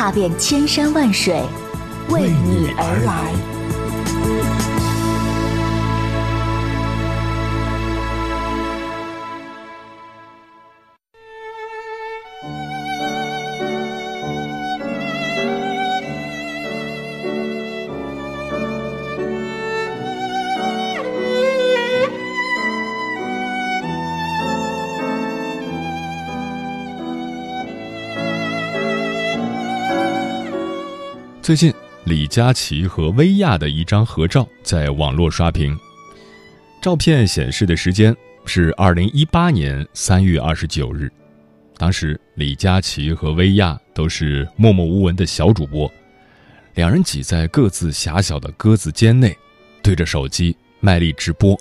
踏遍千山万水，为你而来。最近，李佳琦和薇娅的一张合照在网络刷屏。照片显示的时间是二零一八年三月二十九日，当时李佳琦和薇娅都是默默无闻的小主播，两人挤在各自狭小的鸽子间内，对着手机卖力直播。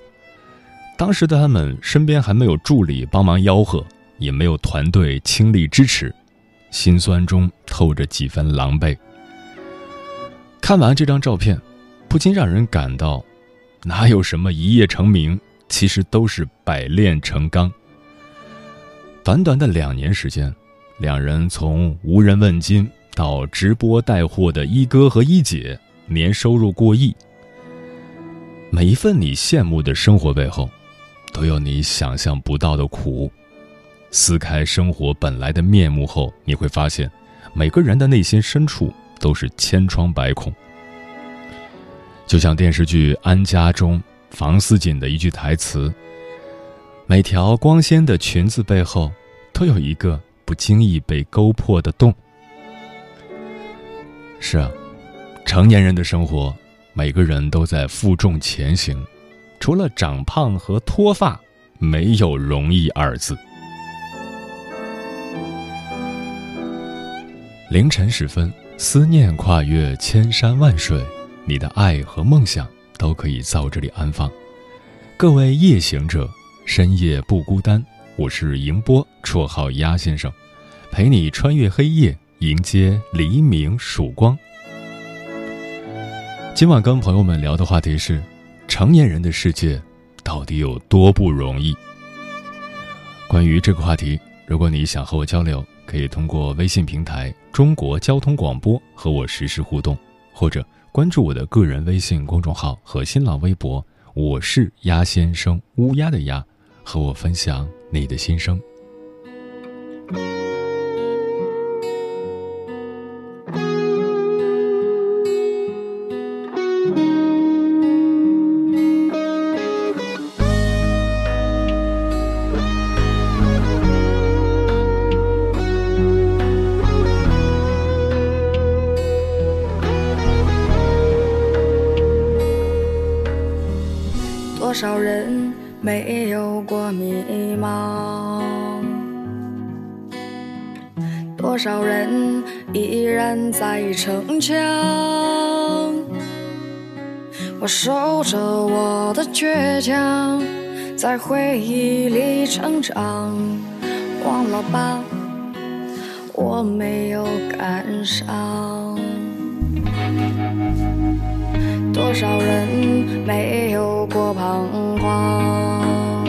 当时的他们身边还没有助理帮忙吆喝，也没有团队倾力支持，心酸中透着几分狼狈。看完这张照片，不禁让人感到，哪有什么一夜成名，其实都是百炼成钢。短短的两年时间，两人从无人问津到直播带货的一哥和一姐，年收入过亿。每一份你羡慕的生活背后，都有你想象不到的苦。撕开生活本来的面目后，你会发现，每个人的内心深处。都是千疮百孔，就像电视剧《安家》中房思锦的一句台词：“每条光鲜的裙子背后，都有一个不经意被勾破的洞。”是啊，成年人的生活，每个人都在负重前行，除了长胖和脱发，没有容易二字。凌晨时分。思念跨越千山万水，你的爱和梦想都可以在我这里安放。各位夜行者，深夜不孤单。我是迎波，绰号鸭先生，陪你穿越黑夜，迎接黎明曙光。今晚跟朋友们聊的话题是：成年人的世界到底有多不容易？关于这个话题，如果你想和我交流。可以通过微信平台“中国交通广播”和我实时互动，或者关注我的个人微信公众号和新浪微博，我是鸭先生，乌鸦的鸭，和我分享你的心声。多少人没有过迷茫？多少人依然在逞强？我守着我的倔强，在回忆里成长。忘了吧，我没有感伤。多少人没有过彷徨？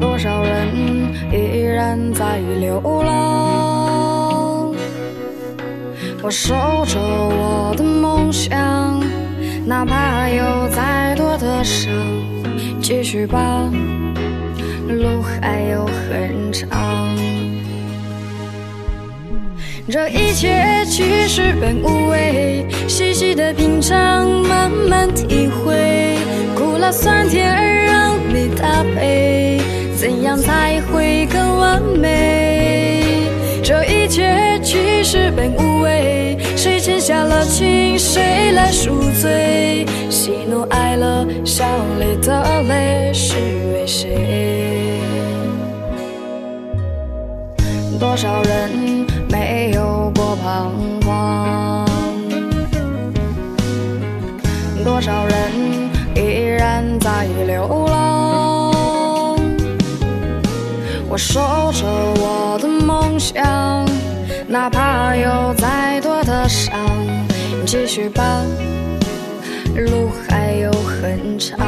多少人依然在流浪？我守着我的梦想，哪怕有再多的伤，继续吧，路还有很长。这一切其实本无味，细细的品尝，慢慢体会，苦辣酸甜让你搭配，怎样才会更完美？这一切其实本无味，谁欠下了情，谁来赎罪？喜怒哀乐，笑里的泪是为谁？多少人？没有过彷徨。多少人依然在流浪，我守着我的梦想，哪怕有再多的伤，继续吧，路还有很长。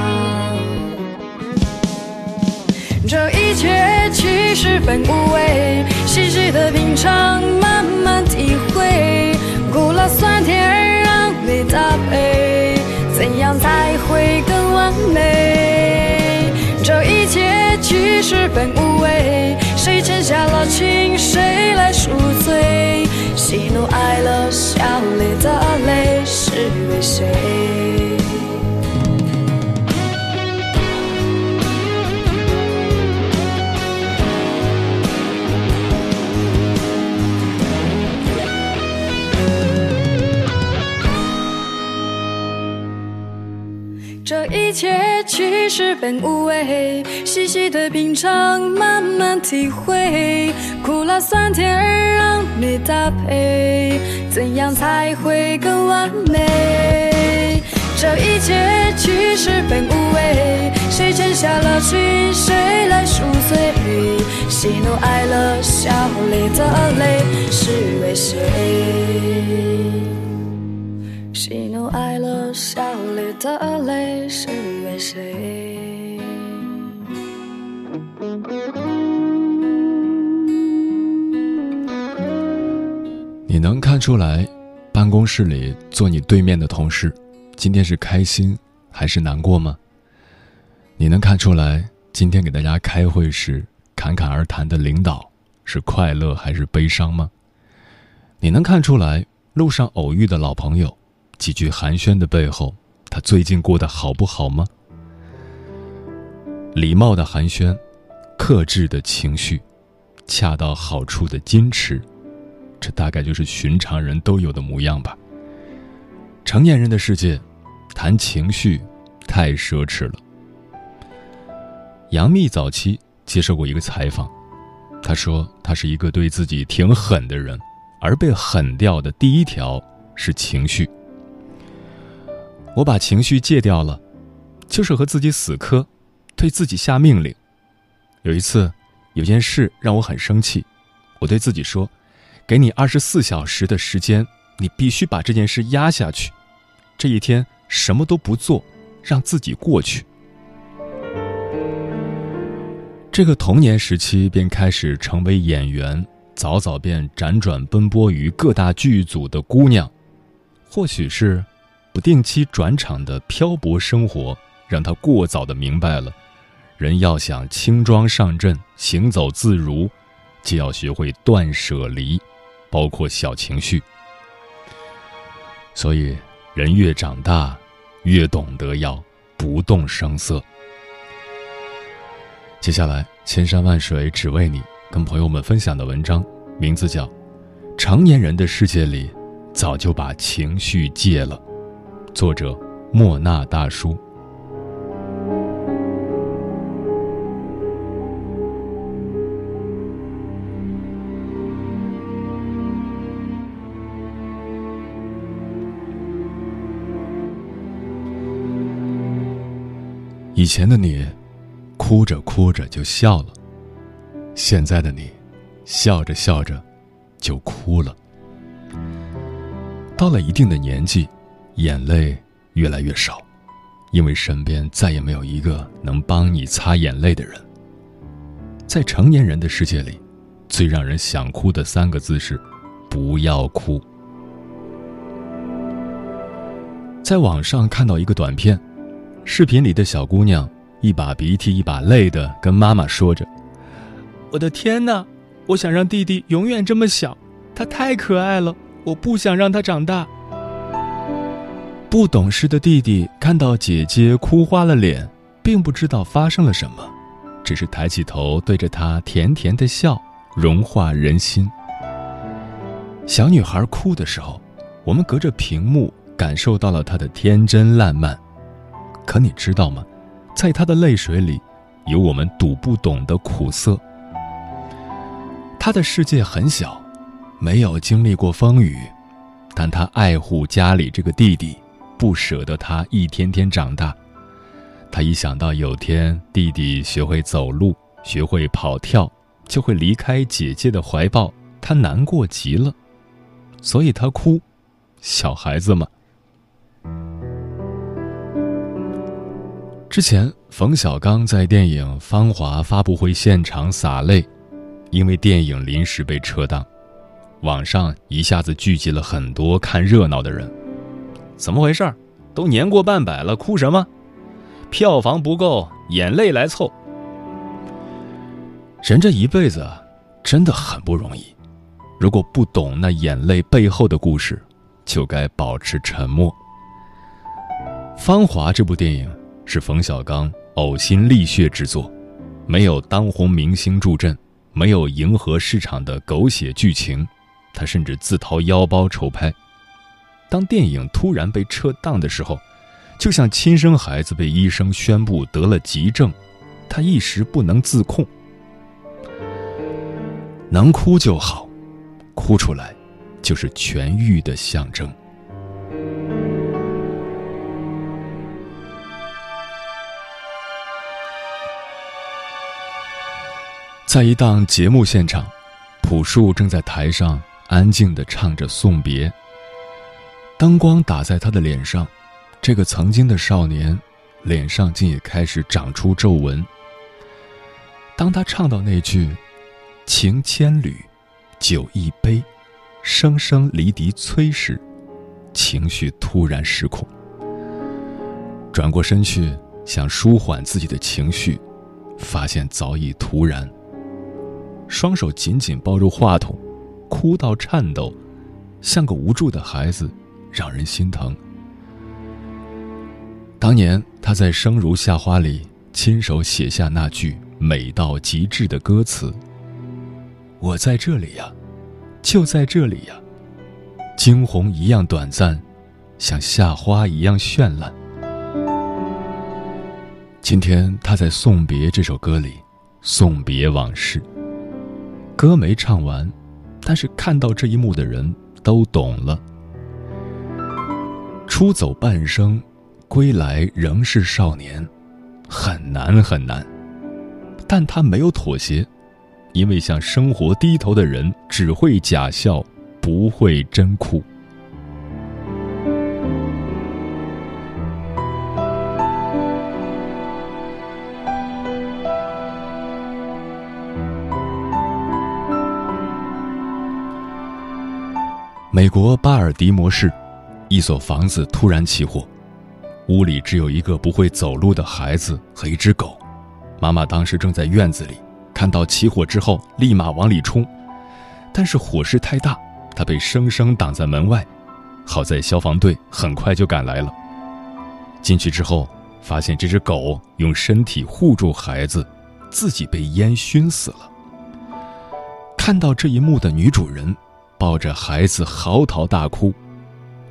这一切其实本无味，细细的品尝，慢慢体会，苦辣酸甜让你搭配，怎样才会更完美？这一切其实本无味，谁欠下了情，谁来赎罪？喜怒哀乐，笑里的泪，是为谁？是本无味，细细的品尝，慢慢体会，苦辣酸甜让你搭配，怎样才会更完美？这一切其实本无味，谁欠下了情，谁来赎罪？喜怒哀乐，笑里的泪，是为谁？喜怒哀乐，笑里的泪，是为谁？你能看出来，办公室里坐你对面的同事，今天是开心还是难过吗？你能看出来，今天给大家开会时侃侃而谈的领导是快乐还是悲伤吗？你能看出来，路上偶遇的老朋友，几句寒暄的背后，他最近过得好不好吗？礼貌的寒暄，克制的情绪，恰到好处的矜持。这大概就是寻常人都有的模样吧。成年人的世界，谈情绪太奢侈了。杨幂早期接受过一个采访，她说她是一个对自己挺狠的人，而被狠掉的第一条是情绪。我把情绪戒掉了，就是和自己死磕，对自己下命令。有一次，有件事让我很生气，我对自己说。给你二十四小时的时间，你必须把这件事压下去。这一天什么都不做，让自己过去。这个童年时期便开始成为演员，早早便辗转奔波于各大剧组的姑娘，或许是不定期转场的漂泊生活，让他过早的明白了，人要想轻装上阵、行走自如，就要学会断舍离。包括小情绪，所以人越长大，越懂得要不动声色。接下来，千山万水只为你，跟朋友们分享的文章名字叫《成年人的世界里，早就把情绪戒了》，作者莫那大叔。以前的你，哭着哭着就笑了；现在的你，笑着笑着就哭了。到了一定的年纪，眼泪越来越少，因为身边再也没有一个能帮你擦眼泪的人。在成年人的世界里，最让人想哭的三个字是“不要哭”。在网上看到一个短片。视频里的小姑娘一把鼻涕一把泪的跟妈妈说着：“我的天哪，我想让弟弟永远这么小，他太可爱了，我不想让他长大。”不懂事的弟弟看到姐姐哭花了脸，并不知道发生了什么，只是抬起头对着她甜甜的笑，融化人心。小女孩哭的时候，我们隔着屏幕感受到了她的天真烂漫。可你知道吗？在她的泪水里，有我们读不懂的苦涩。她的世界很小，没有经历过风雨，但她爱护家里这个弟弟，不舍得他一天天长大。他一想到有天弟弟学会走路、学会跑跳，就会离开姐姐的怀抱，他难过极了，所以他哭。小孩子嘛。之前，冯小刚在电影《芳华》发布会现场洒泪，因为电影临时被撤档，网上一下子聚集了很多看热闹的人。怎么回事？都年过半百了，哭什么？票房不够，眼泪来凑。人这一辈子真的很不容易，如果不懂那眼泪背后的故事，就该保持沉默。《芳华》这部电影。是冯小刚呕心沥血之作，没有当红明星助阵，没有迎合市场的狗血剧情，他甚至自掏腰包筹拍。当电影突然被撤档的时候，就像亲生孩子被医生宣布得了急症，他一时不能自控。能哭就好，哭出来，就是痊愈的象征。在一档节目现场，朴树正在台上安静地唱着送别。灯光打在他的脸上，这个曾经的少年，脸上竟也开始长出皱纹。当他唱到那句“情千缕，酒一杯，声声离笛催”时，情绪突然失控。转过身去想舒缓自己的情绪，发现早已徒然。双手紧紧抱住话筒，哭到颤抖，像个无助的孩子，让人心疼。当年他在《生如夏花》里亲手写下那句美到极致的歌词：“我在这里呀，就在这里呀，惊鸿一样短暂，像夏花一样绚烂。”今天他在《送别》这首歌里送别往事。歌没唱完，但是看到这一幕的人都懂了。出走半生，归来仍是少年，很难很难。但他没有妥协，因为向生活低头的人只会假笑，不会真哭。美国巴尔的摩市，一所房子突然起火，屋里只有一个不会走路的孩子和一只狗。妈妈当时正在院子里，看到起火之后，立马往里冲，但是火势太大，她被生生挡在门外。好在消防队很快就赶来了。进去之后，发现这只狗用身体护住孩子，自己被烟熏死了。看到这一幕的女主人。抱着孩子嚎啕大哭，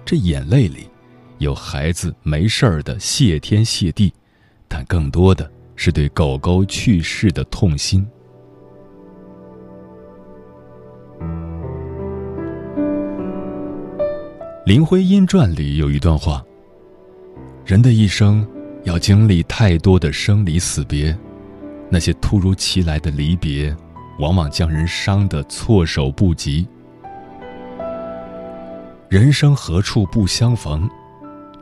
这眼泪里有孩子没事儿的谢天谢地，但更多的是对狗狗去世的痛心。林徽因传里有一段话：人的一生要经历太多的生离死别，那些突如其来的离别，往往将人伤得措手不及。人生何处不相逢，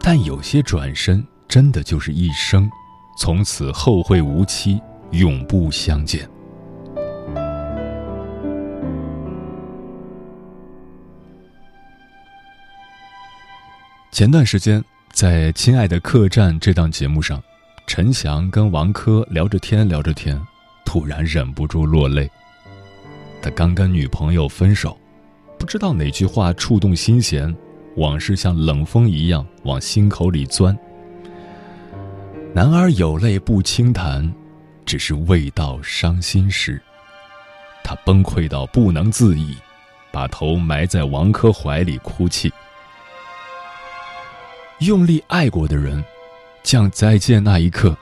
但有些转身真的就是一生，从此后会无期，永不相见。前段时间，在《亲爱的客栈》这档节目上，陈翔跟王珂聊着天聊着天，突然忍不住落泪。他刚跟女朋友分手。不知道哪句话触动心弦，往事像冷风一样往心口里钻。男儿有泪不轻弹，只是未到伤心时。他崩溃到不能自已，把头埋在王珂怀里哭泣。用力爱过的人，讲再见那一刻，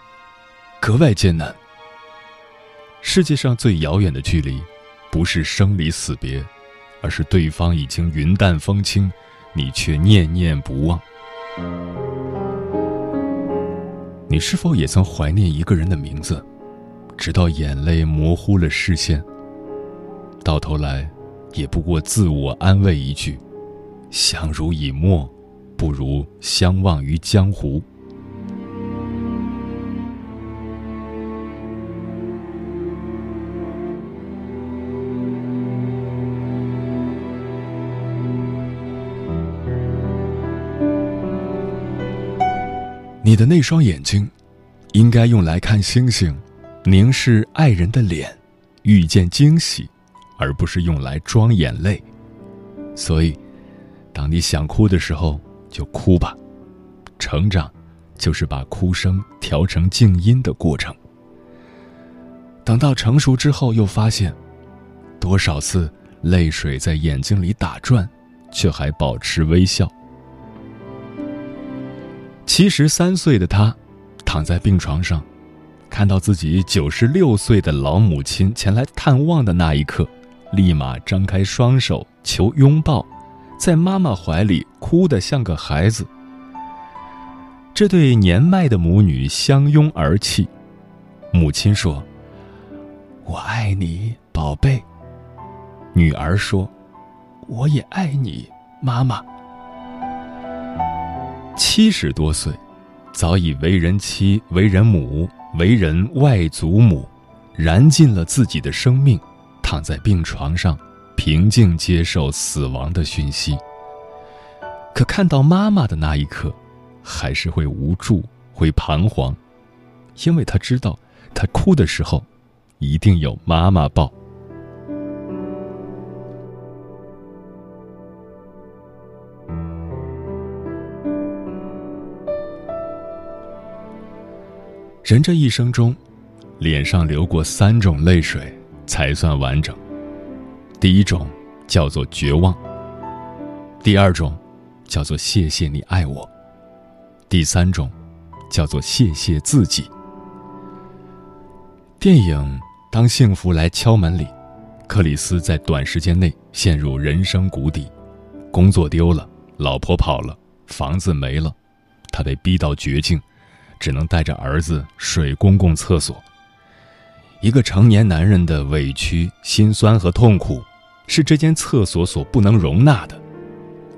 格外艰难。世界上最遥远的距离，不是生离死别。而是对方已经云淡风轻，你却念念不忘。你是否也曾怀念一个人的名字，直到眼泪模糊了视线？到头来，也不过自我安慰一句：“相濡以沫，不如相忘于江湖。”你的那双眼睛，应该用来看星星，凝视爱人的脸，遇见惊喜，而不是用来装眼泪。所以，当你想哭的时候，就哭吧。成长，就是把哭声调成静音的过程。等到成熟之后，又发现，多少次泪水在眼睛里打转，却还保持微笑。七十三岁的他，躺在病床上，看到自己九十六岁的老母亲前来探望的那一刻，立马张开双手求拥抱，在妈妈怀里哭得像个孩子。这对年迈的母女相拥而泣，母亲说：“我爱你，宝贝。”女儿说：“我也爱你，妈妈。”七十多岁，早已为人妻、为人母、为人外祖母，燃尽了自己的生命，躺在病床上，平静接受死亡的讯息。可看到妈妈的那一刻，还是会无助，会彷徨，因为他知道，他哭的时候，一定有妈妈抱。人这一生中，脸上流过三种泪水才算完整。第一种叫做绝望，第二种叫做谢谢你爱我，第三种叫做谢谢自己。电影《当幸福来敲门》里，克里斯在短时间内陷入人生谷底，工作丢了，老婆跑了，房子没了，他被逼到绝境。只能带着儿子睡公共厕所。一个成年男人的委屈、心酸和痛苦，是这间厕所所不能容纳的。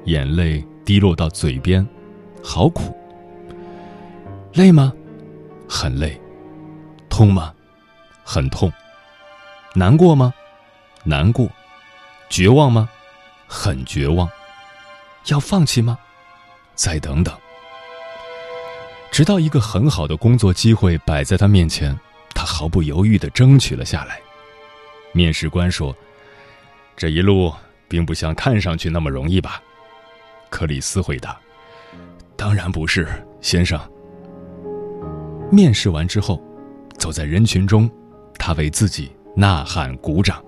眼泪滴落到嘴边，好苦。累吗？很累。痛吗？很痛。难过吗？难过。绝望吗？很绝望。要放弃吗？再等等。直到一个很好的工作机会摆在他面前，他毫不犹豫地争取了下来。面试官说：“这一路并不像看上去那么容易吧？”克里斯回答：“当然不是，先生。”面试完之后，走在人群中，他为自己呐喊鼓掌。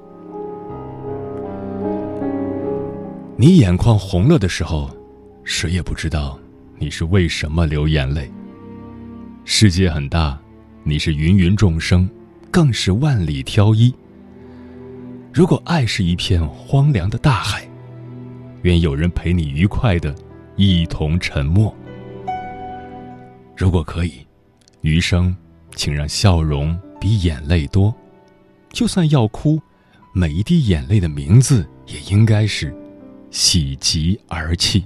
你眼眶红了的时候，谁也不知道你是为什么流眼泪。世界很大，你是芸芸众生，更是万里挑一。如果爱是一片荒凉的大海，愿有人陪你愉快的一同沉没。如果可以，余生，请让笑容比眼泪多。就算要哭，每一滴眼泪的名字也应该是喜极而泣。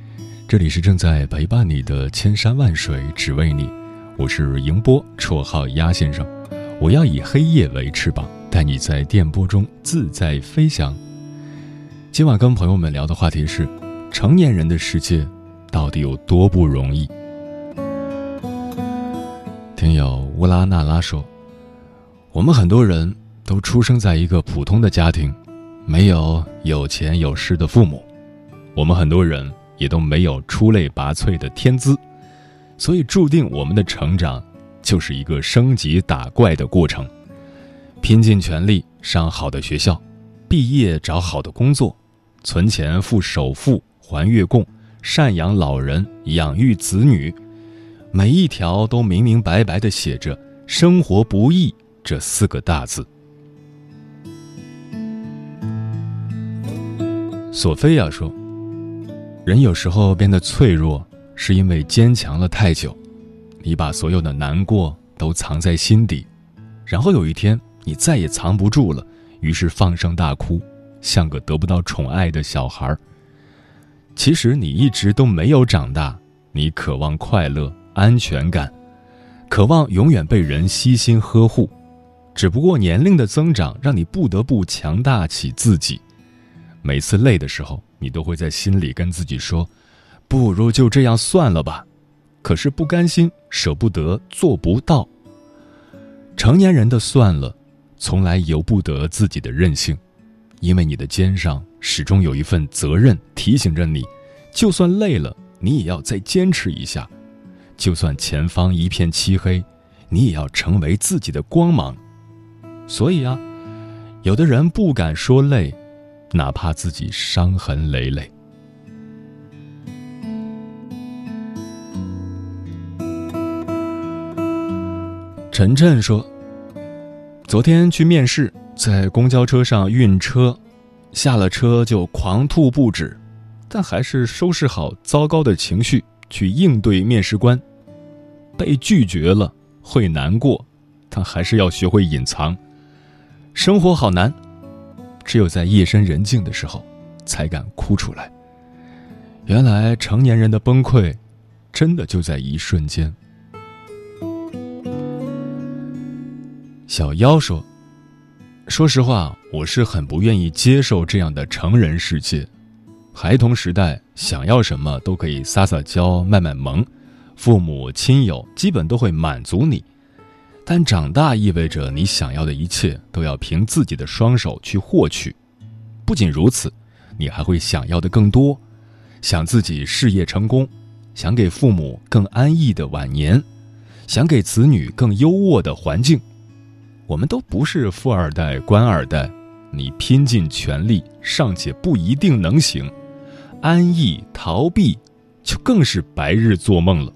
这里是正在陪伴你的千山万水，只为你。我是迎波，绰号鸭先生。我要以黑夜为翅膀，带你在电波中自在飞翔。今晚跟朋友们聊的话题是：成年人的世界到底有多不容易？听友乌拉那拉说，我们很多人都出生在一个普通的家庭，没有有钱有势的父母，我们很多人。也都没有出类拔萃的天资，所以注定我们的成长就是一个升级打怪的过程。拼尽全力上好的学校，毕业找好的工作，存钱付首付还月供，赡养老人养育子女，每一条都明明白白的写着“生活不易”这四个大字。索菲亚说。人有时候变得脆弱，是因为坚强了太久。你把所有的难过都藏在心底，然后有一天你再也藏不住了，于是放声大哭，像个得不到宠爱的小孩。其实你一直都没有长大，你渴望快乐、安全感，渴望永远被人悉心呵护。只不过年龄的增长让你不得不强大起自己。每次累的时候。你都会在心里跟自己说：“不如就这样算了吧。”可是不甘心、舍不得、做不到。成年人的算了，从来由不得自己的任性，因为你的肩上始终有一份责任，提醒着你：就算累了，你也要再坚持一下；就算前方一片漆黑，你也要成为自己的光芒。所以啊，有的人不敢说累。哪怕自己伤痕累累。晨晨说：“昨天去面试，在公交车上晕车，下了车就狂吐不止，但还是收拾好糟糕的情绪去应对面试官。被拒绝了会难过，但还是要学会隐藏。生活好难。”只有在夜深人静的时候，才敢哭出来。原来成年人的崩溃，真的就在一瞬间。小妖说：“说实话，我是很不愿意接受这样的成人世界。孩童时代想要什么都可以撒撒娇、卖卖萌，父母亲友基本都会满足你。”但长大意味着你想要的一切都要凭自己的双手去获取，不仅如此，你还会想要的更多，想自己事业成功，想给父母更安逸的晚年，想给子女更优渥的环境。我们都不是富二代、官二代，你拼尽全力尚且不一定能行，安逸逃避，就更是白日做梦了。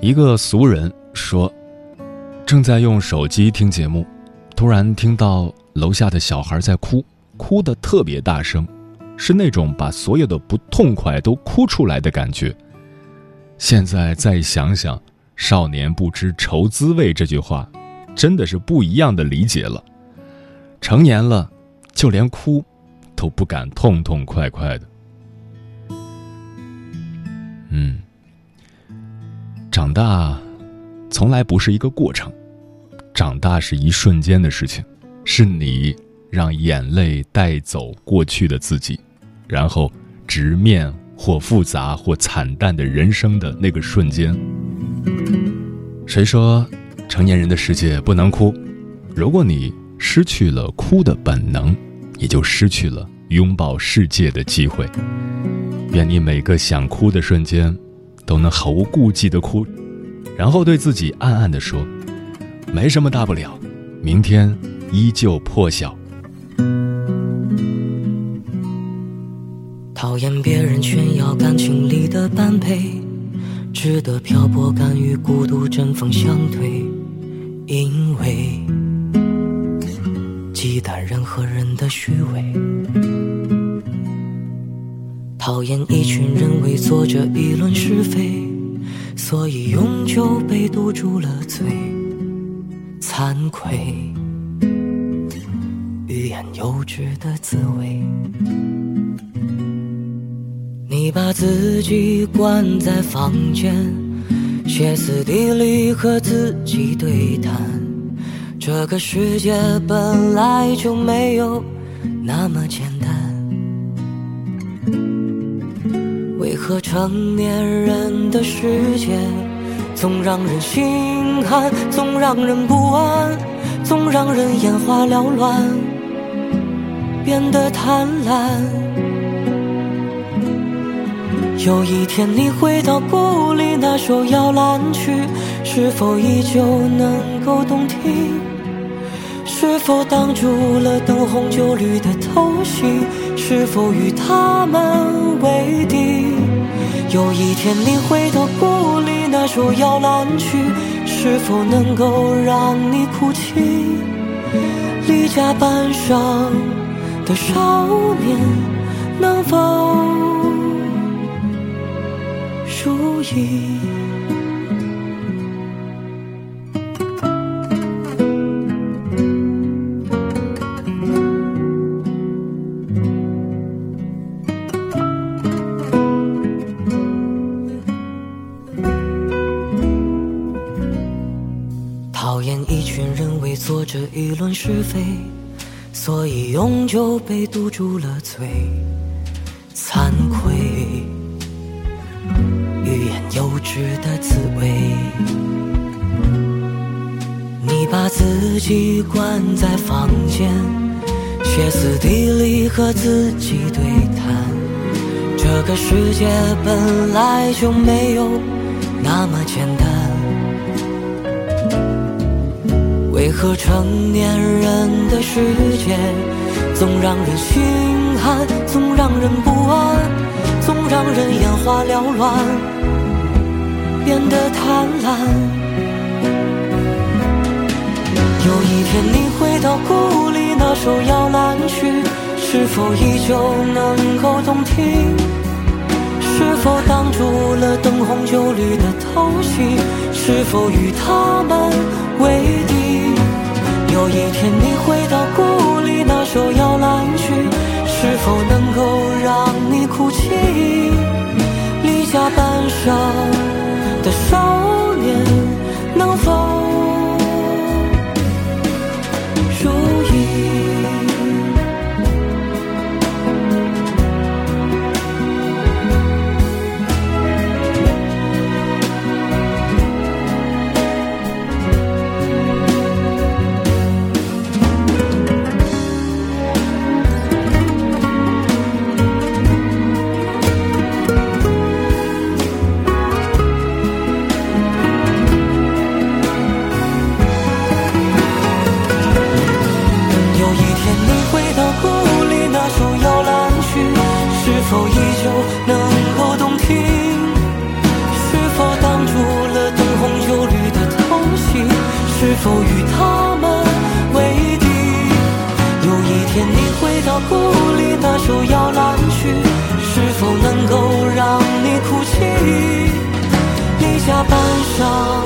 一个俗人说：“正在用手机听节目，突然听到楼下的小孩在哭，哭得特别大声，是那种把所有的不痛快都哭出来的感觉。现在再想想‘少年不知愁滋味’这句话，真的是不一样的理解了。成年了，就连哭都不敢痛痛快快的。嗯。”长大，从来不是一个过程，长大是一瞬间的事情，是你让眼泪带走过去的自己，然后直面或复杂或惨淡的人生的那个瞬间。谁说成年人的世界不能哭？如果你失去了哭的本能，也就失去了拥抱世界的机会。愿你每个想哭的瞬间。都能毫无顾忌的哭，然后对自己暗暗的说：“没什么大不了，明天依旧破晓。”讨厌别人炫耀感情里的般配，值得漂泊敢于孤独针锋相对，因为忌惮任何人的虚伪。讨厌一群人为作者议论是非，所以永久被堵住了嘴。惭愧，欲言又止的滋味。你把自己关在房间，歇斯底里和自己对谈。这个世界本来就没有那么简单。为何成年人的世界总让人心寒，总让人不安，总让人眼花缭乱，变得贪婪？有一天你回到故里，那首摇篮曲是否依旧能够动听？是否挡住了灯红酒绿的偷袭？是否与他们为敌？有一天你回到故里，那首摇篮曲是否能够让你哭泣？离家半晌的少年，能否？如意。做着议论是非，所以永久被堵住了嘴，惭愧。欲言又止的滋味，你把自己关在房间，歇斯底里和自己对谈。这个世界本来就没有那么简单，为何成年人的世界总让人心寒，总让人不安，总让人眼花缭乱？变得贪婪。有一天你回到故里，那首摇篮曲是否依旧能够动听？是否挡住了灯红酒绿的偷袭？是否与他们为敌？有一天你回到故里，那首摇篮曲是否能够让你哭泣？离家半生。都与他们为敌有一天你回到故里那就要篮去是否能够让你哭泣？你下半生